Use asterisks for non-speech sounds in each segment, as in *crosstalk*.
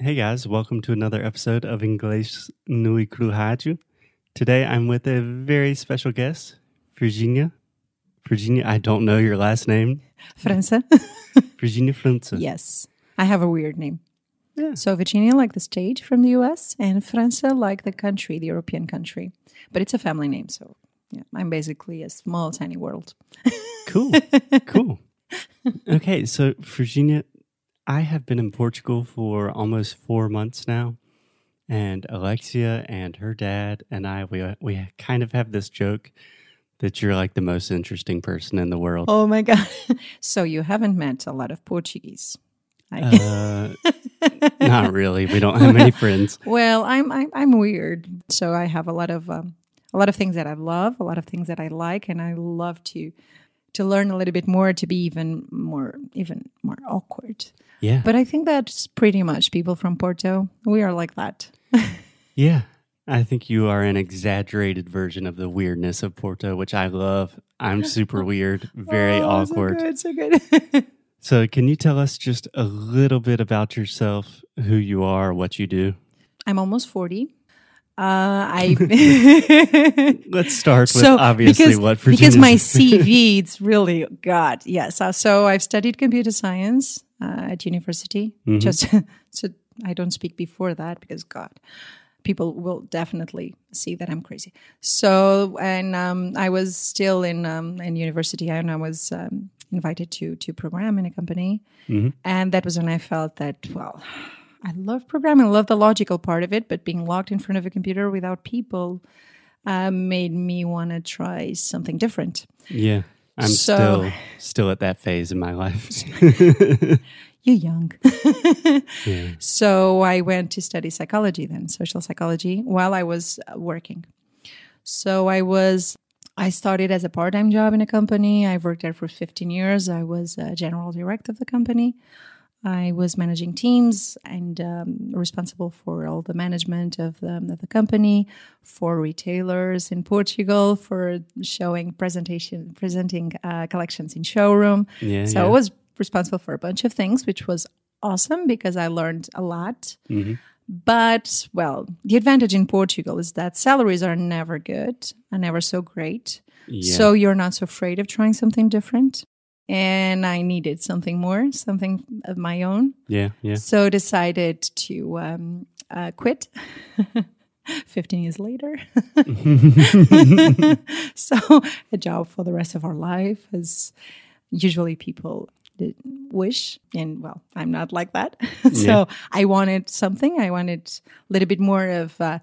Hey guys, welcome to another episode of English Nui Cru Rádio. Today I'm with a very special guest, Virginia. Virginia, I don't know your last name. França. *laughs* Virginia França. yes. I have a weird name. Yeah. So Virginia like the state from the US and França like the country, the European country. But it's a family name, so yeah, I'm basically a small tiny world. *laughs* Cool. cool. *laughs* Okay, so Virginia, I have been in Portugal for almost four months now. And Alexia and her dad and I, we, we kind of have this joke that you're like the most interesting person in the world. Oh my god. *laughs* so you haven't met a lot of Portuguese. I, Uh, not really. We don't have many *laughs* friends. well, I'm, I'm I'm weird. So I have a lot of um, a lot of things that I love, a lot of things that I like and I love to to learn a little bit more to be even more even more awkward. Yeah. But I think that's pretty much people from Porto. We are like that. *laughs* Yeah. I think you are an exaggerated version of the weirdness of Porto, which I love. I'm super weird, very *laughs* Oh, awkward. So good, so good. *laughs* So, can you tell us just a little bit about yourself, who you are, what you do? I'm almost 40. Uh, I *laughs* *laughs* Let's start with so obviously because, what because my *laughs* CV it's really God yes uh, so I've studied computer science uh, at university Mm-hmm. just so I don't speak before that because God people will definitely see that I'm crazy so and um, I was still in um, in university and I was um, invited to to program in a company Mm-hmm. and that was when I felt that well I love programming, I love the logical part of it, but being locked in front of a computer without people uh, made me want to try something different. yeah, I'm So- still still at that phase in my life. *laughs* You're young. yeah. so I went to study psychology then, social psychology, while I was uh, working. So I was, I started as a part time job in a company. I worked there for 15 years. I was a general director of the company. I was managing teams and um, responsible for all the management of the, of the company, for retailers in Portugal, for showing presentation, presenting uh, collections in showroom. Yeah, so yeah. I was responsible for a bunch of things, which was awesome because I learned a lot. Mhm. But well, the advantage in Portugal is that salaries are never good, and never so great. Yeah. So you're not so afraid of trying something different. And I needed something more, something of my own. yeah, yeah. So decided to um, uh, quit. *laughs* 15 years later. *laughs* so a job for the rest of our life as usually people wish and well i'm not like that *laughs* so i wanted something i wanted a little bit more of uh,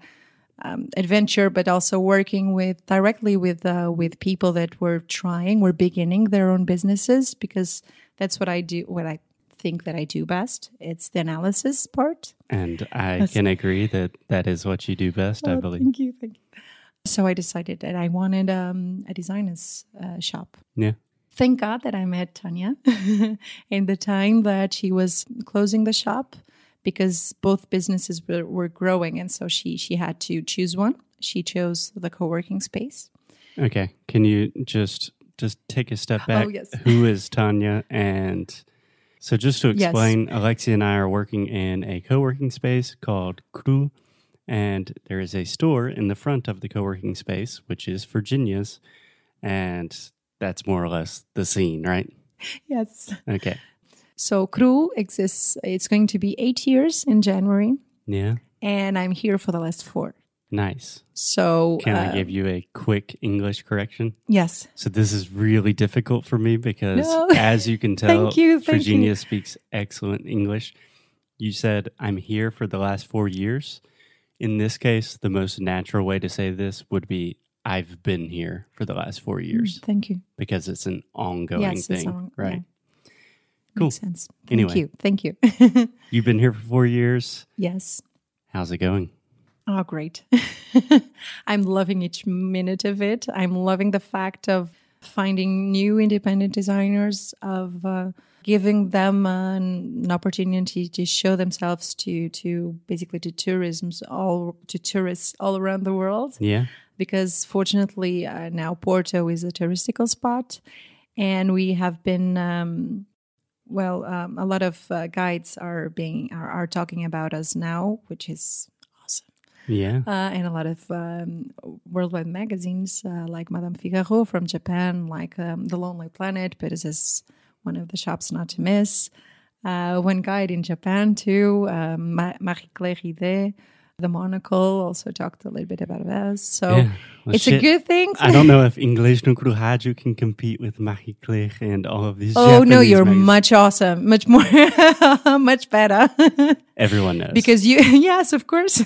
um, adventure but also working with directly with uh, with people that were trying were beginning their own businesses because that's what i do what i think that i do best it's the analysis part And I can agree that that is what you do best, I Oh, believe. Thank you, thank you. So I decided that I wanted um, a designer's uh, shop. Yeah. Thank God that I met Tanya *laughs* in the time that she was closing the shop because both businesses were, were growing, and so she she had to choose one. She chose the co-working space. Okay. Can you just just take a step oh, back? Oh, yes. Who is Tanya? And so, just to Yes. explain, Alexia and I are working in a co-working space called Cru, and there is a store in the front of the co-working space, which is Virginia's, and that's more or less the scene, right? Yes. Okay. So Cru exists. It's going to be eight years in January, Yeah. and I'm here for the last four. Nice. So Can uh, I give you a quick English correction? yes, So this is really difficult for me because, No. *laughs* as you can tell, Thank you, thank Virginia you. speaks excellent English. You said, I'm here for the last four years. In this case, the most natural way to say this would be, I've been here for the last four years thank you. because it's an ongoing Mm. Yes, it's thing, on- right? yeah. Cool. Makes sense. Thank Anyway. you. Thank you. *laughs* You've been here for four years. yes. How's it going? Oh, great. *laughs* I'm loving each minute of it. I'm loving the fact of finding new independent designers, of uh, giving them an, an opportunity to show themselves to to basically to tourisms all to tourists all around the world. Yeah. Because fortunately uh, now Porto is a touristical spot, and we have been um, well, um, a lot of uh, guides are being are, are talking about us now, which is awesome. Yeah. Uh, and a lot of um, worldwide magazines uh, like Madame Figaro from Japan, like um, The Lonely Planet, but this is one of the shops not to miss. Uh, one guide in Japan too, um, Marie Claire Ridet, The Monocle, also talked a little bit about us. So Yeah. Well, it's a good thing. I don't know if Inglês no Rádio can compete with Marie Claire and all of these. Oh no, you're magazines. much awesome, much more, *laughs* much better. *laughs* Everyone knows. because you, *laughs* yes, of course.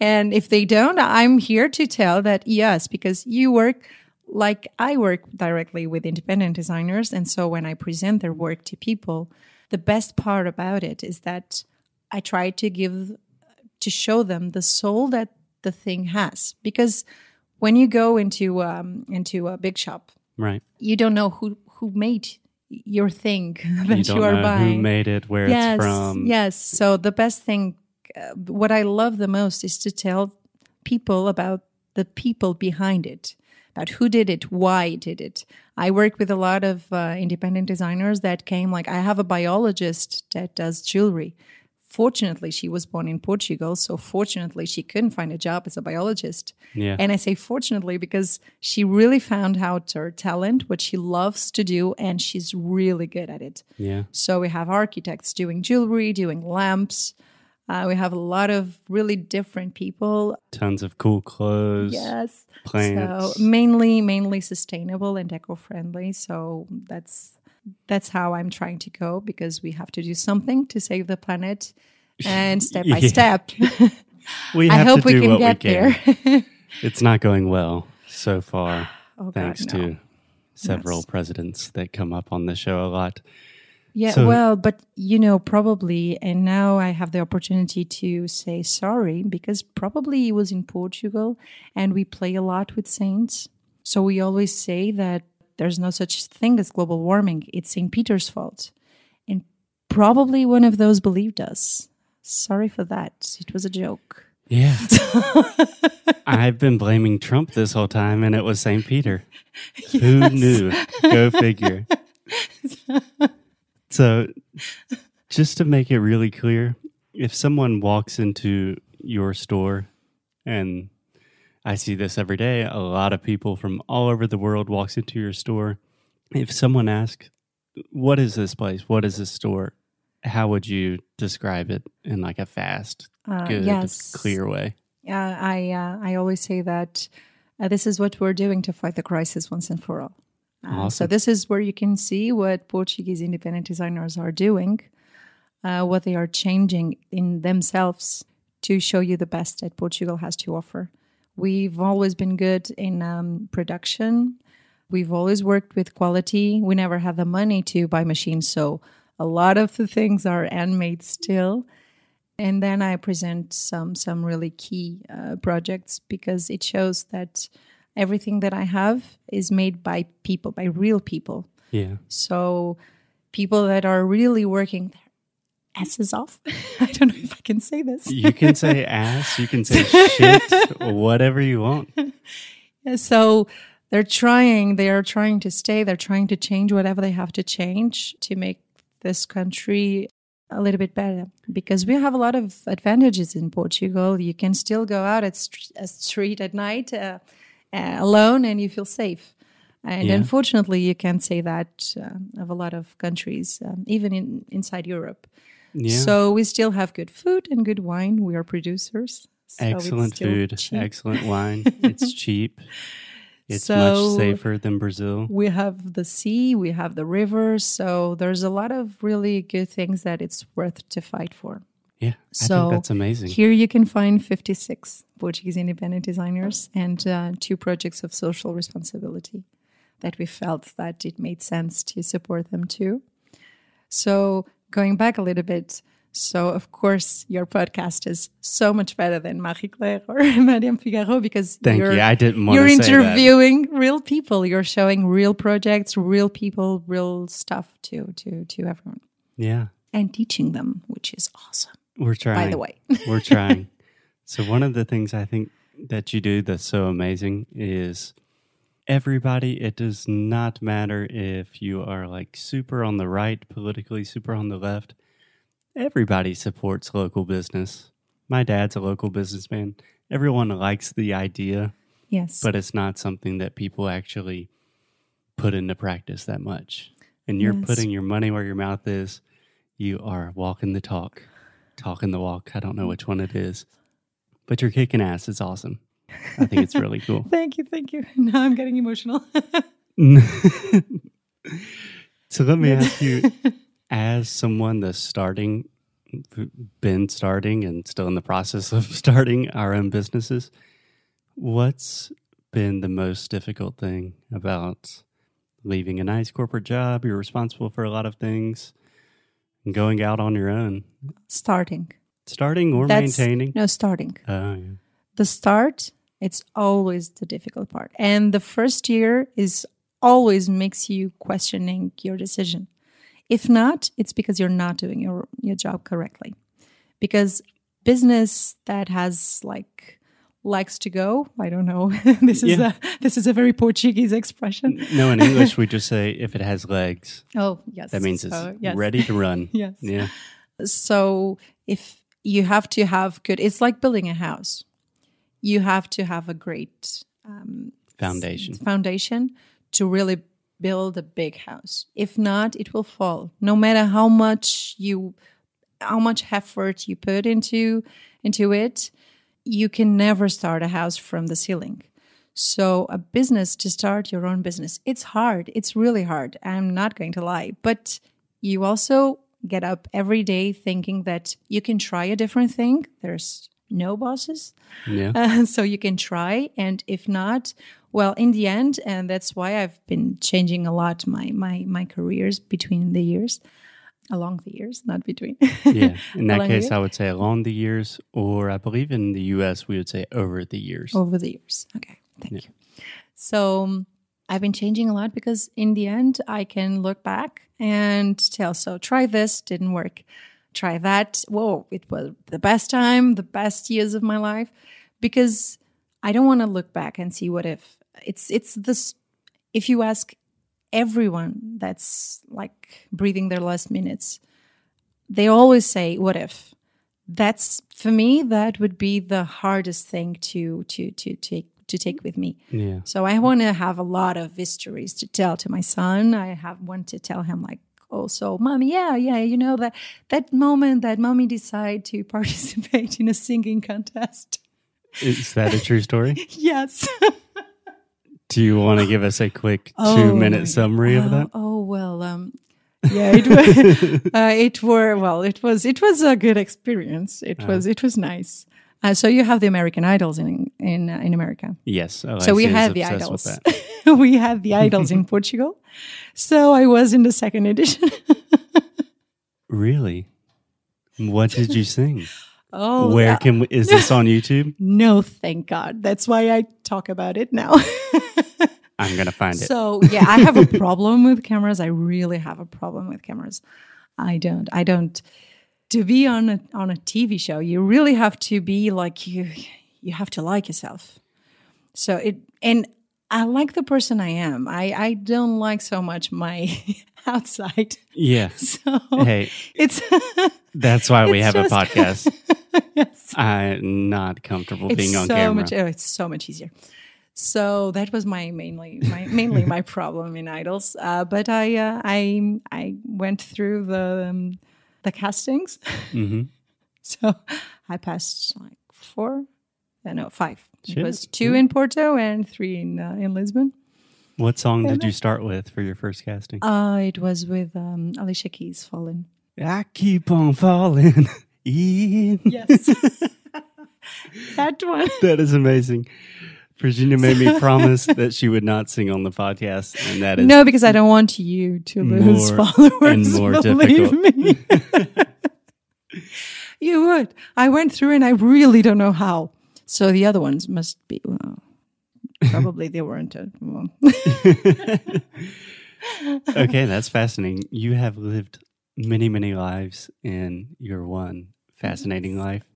and if they don't, I'm here to tell that yes, because you work like I work directly with independent designers, and so when I present their work to people, the best part about it is that I try to give to show them the soul that the thing has, because when you go into um, into a big shop right. you don't know who who made your thing *laughs* that You you, don't are know buying. who made it, where yes, it's from. yes. So the best thing, uh, what I love the most, is to tell people about the people behind it, about who did it, why did it. I work with a lot of uh, independent designers that came. Like I have a biologist that does jewelry. Fortunately, she was born in Portugal, so fortunately, she couldn't find a job as a biologist. Yeah. And I say fortunately because she really found out her talent, what she loves to do, and she's really good at it. yeah. So we have architects doing jewelry, doing lamps. Uh, we have a lot of really different people. Tons of cool clothes. Yes. Plants. So mainly, mainly sustainable and eco-friendly. So that's that's how I'm trying to go because we have to do something to save the planet, and step by *laughs* step. *laughs* we I hope to we can what get we can. there. *laughs* It's not going well so far, Oh, God, thanks no. to several Yes. presidents that come up on the show a lot. Yeah, So- well, but you know, probably, and now I have the opportunity to say sorry because probably he was in Portugal and we play a lot with saints. So we always say that there's no such thing as global warming, it's St. Peter's fault. And probably one of those believed us. Sorry for that. It was a joke. Yeah. *laughs* I've been blaming Trump this whole time, and it was St. Peter. Who knew? Go figure. *laughs* so, just to make it really clear, if someone walks into your store, and I see this every day, a lot of people from all over the world walks into your store. If someone asks, "What is this place? What is this store?" How would you describe it in like a fast, Uh, good, yes. clear way? Uh, I uh, I always say that uh, this is what we're doing to fight the crisis once and for all. Uh, So this is where you can see what Portuguese independent designers are doing, uh, what they are changing in themselves to show you the best that Portugal has to offer. We've always been good in um, production. We've always worked with quality. We never had the money to buy machines, so a lot of the things are handmade still and then I present some some really key uh, projects because it shows that everything that I have is made by people, by real people. Yeah. So people that are really working their asses off. *laughs* I don't know can say this. You can say ass, you can say shit, whatever you want. *laughs* So they're trying they are trying to stay they're trying to change whatever they have to change to make this country a little bit better because we have a lot of advantages in portugal you can still go out at st- a street at night uh, uh, alone and you feel safe and Yeah. unfortunately you can't say that uh, of a lot of countries um, even in inside europe Yeah. so we still have good food and good wine we are producers so excellent food, cheap. excellent wine. *laughs* It's cheap. It's So- much safer than Brazil. we have the sea, we have the rivers, so there's a lot of really good things that it's worth to fight for. Yeah. I So think that's amazing. Here you can find 56 Portuguese independent designers and uh, two projects of social responsibility that we felt that it made sense to support them too. So going back a little bit, so of course your podcast is so much better than Marie Claire or *laughs* Madame Figaro because Thank you're, you. I didn't want you're that. interviewing real people. You're showing real projects, real people, real stuff to to to everyone, Yeah. and teaching them, which is awesome. We're trying. By the way, *laughs* We're trying. so one of the things I think that you do that's so amazing is everybody. It does not matter if you are like super on the right politically, super on the left. Everybody supports local business. My dad's a local businessman. Everyone likes the idea, Yes. but it's not something that people actually put into practice that much. And you're Yes. putting your money where your mouth is. You are walking the talk, talking the walk. I don't know which one it is, but you're kicking ass. It's awesome. I think it's really cool. *laughs* thank you, thank you. *laughs* Now I'm getting emotional. *laughs* so let me ask you, as someone that's starting, been starting, and still in the process of starting our own businesses, what's been the most difficult thing about leaving a nice corporate job? You're responsible for a lot of things, and going out on your own, starting. starting or That's- maintaining. No, starting. Oh, yeah. The start, it's always the difficult part. And the first year is always makes you questioning your decision. If not, it's because you're not doing your, your job correctly. Because business that has like likes to go, I don't know. *laughs* this is Yeah. a this is a very Portuguese expression. No, in English, we just say if it has legs, Oh, yes. that means it's yes. ready to run. *laughs* Yes. Yeah. So if you have to have good, it's like building a house. You have to have a great um, Foundation. foundation to really build a big house. If not, it will fall. No matter how much you, how much effort you put into into it, you can never start a house from the ceiling. So a business to start your own business, it's hard. It's really hard. I'm not going to lie, but you also get up every day thinking that you can try a different thing. There's no bosses. Yeah. *laughs* Uh, so you can try and if not well in the end and that's why i've been changing a lot my my my careers between the years along the years not between yeah. In *laughs* that case, I would say along the years, or I believe in the US, we would say over the years. over the years okay thank you so um, i've been changing a lot because in the end i can look back and tell so try this didn't work try that whoa it was the best time the best years of my life because i don't want to look back and see what if it's it's this if you ask everyone that's like breathing their last minutes they always say what if that's for me that would be the hardest thing to to to take to take with me Yeah. so I want to have a lot of histories to tell to my son. I have one to tell him like, oh, so mommy, yeah, yeah, you know that that moment that mommy decided to *laughs* participate in a singing contest. Is that a true story? *laughs* yes. Do you want to give us a quick *gasps* oh, two minute God. summary of Oh, that? Oh well, um, yeah, it was. *laughs* uh, it were well. It was. It was a good experience. It Uh-huh. was. It was nice. Uh, so you have the American Idols in in uh, in America. Yes. so we had the idols. *laughs* we had the idols in *laughs* Portugal. So I was in the second edition. *laughs* Really? What did you sing? oh, Where yeah. can we, is this on YouTube? no, thank God. That's why I talk about it now. I'm gonna find it. so yeah, I have a problem with cameras. I really have a problem with cameras. I don't. I don't. To be on a on a TV show, you really have to be like you. You have to like yourself. So it and I like the person I am. I I don't like so much my *laughs* outside. yeah. *laughs* So Hey, it's *laughs* that's why we have just- a podcast. yes. I'm not comfortable it's being on so camera. much oh, it's so much easier so that was my mainly my mainly my problem in idols uh, but i uh, i i went through the um, the castings hmm *laughs* so i passed like four uh, no five Shit. it was two in porto and three in uh, in lisbon What song did you start with for your first casting? uh it was with um alicia keys Fallin' I keep on falling *laughs* in. yes *laughs* that one That is amazing. Virginia made me *laughs* promise that she would not sing on the podcast, and that is no because i don't want you to lose followers and more believe difficult. me *laughs* You would. I went through and I really don't know how. So the other ones must be, well, probably they weren't. Well. *laughs* okay. That's fascinating. You have lived many, many lives in your one fascinating life.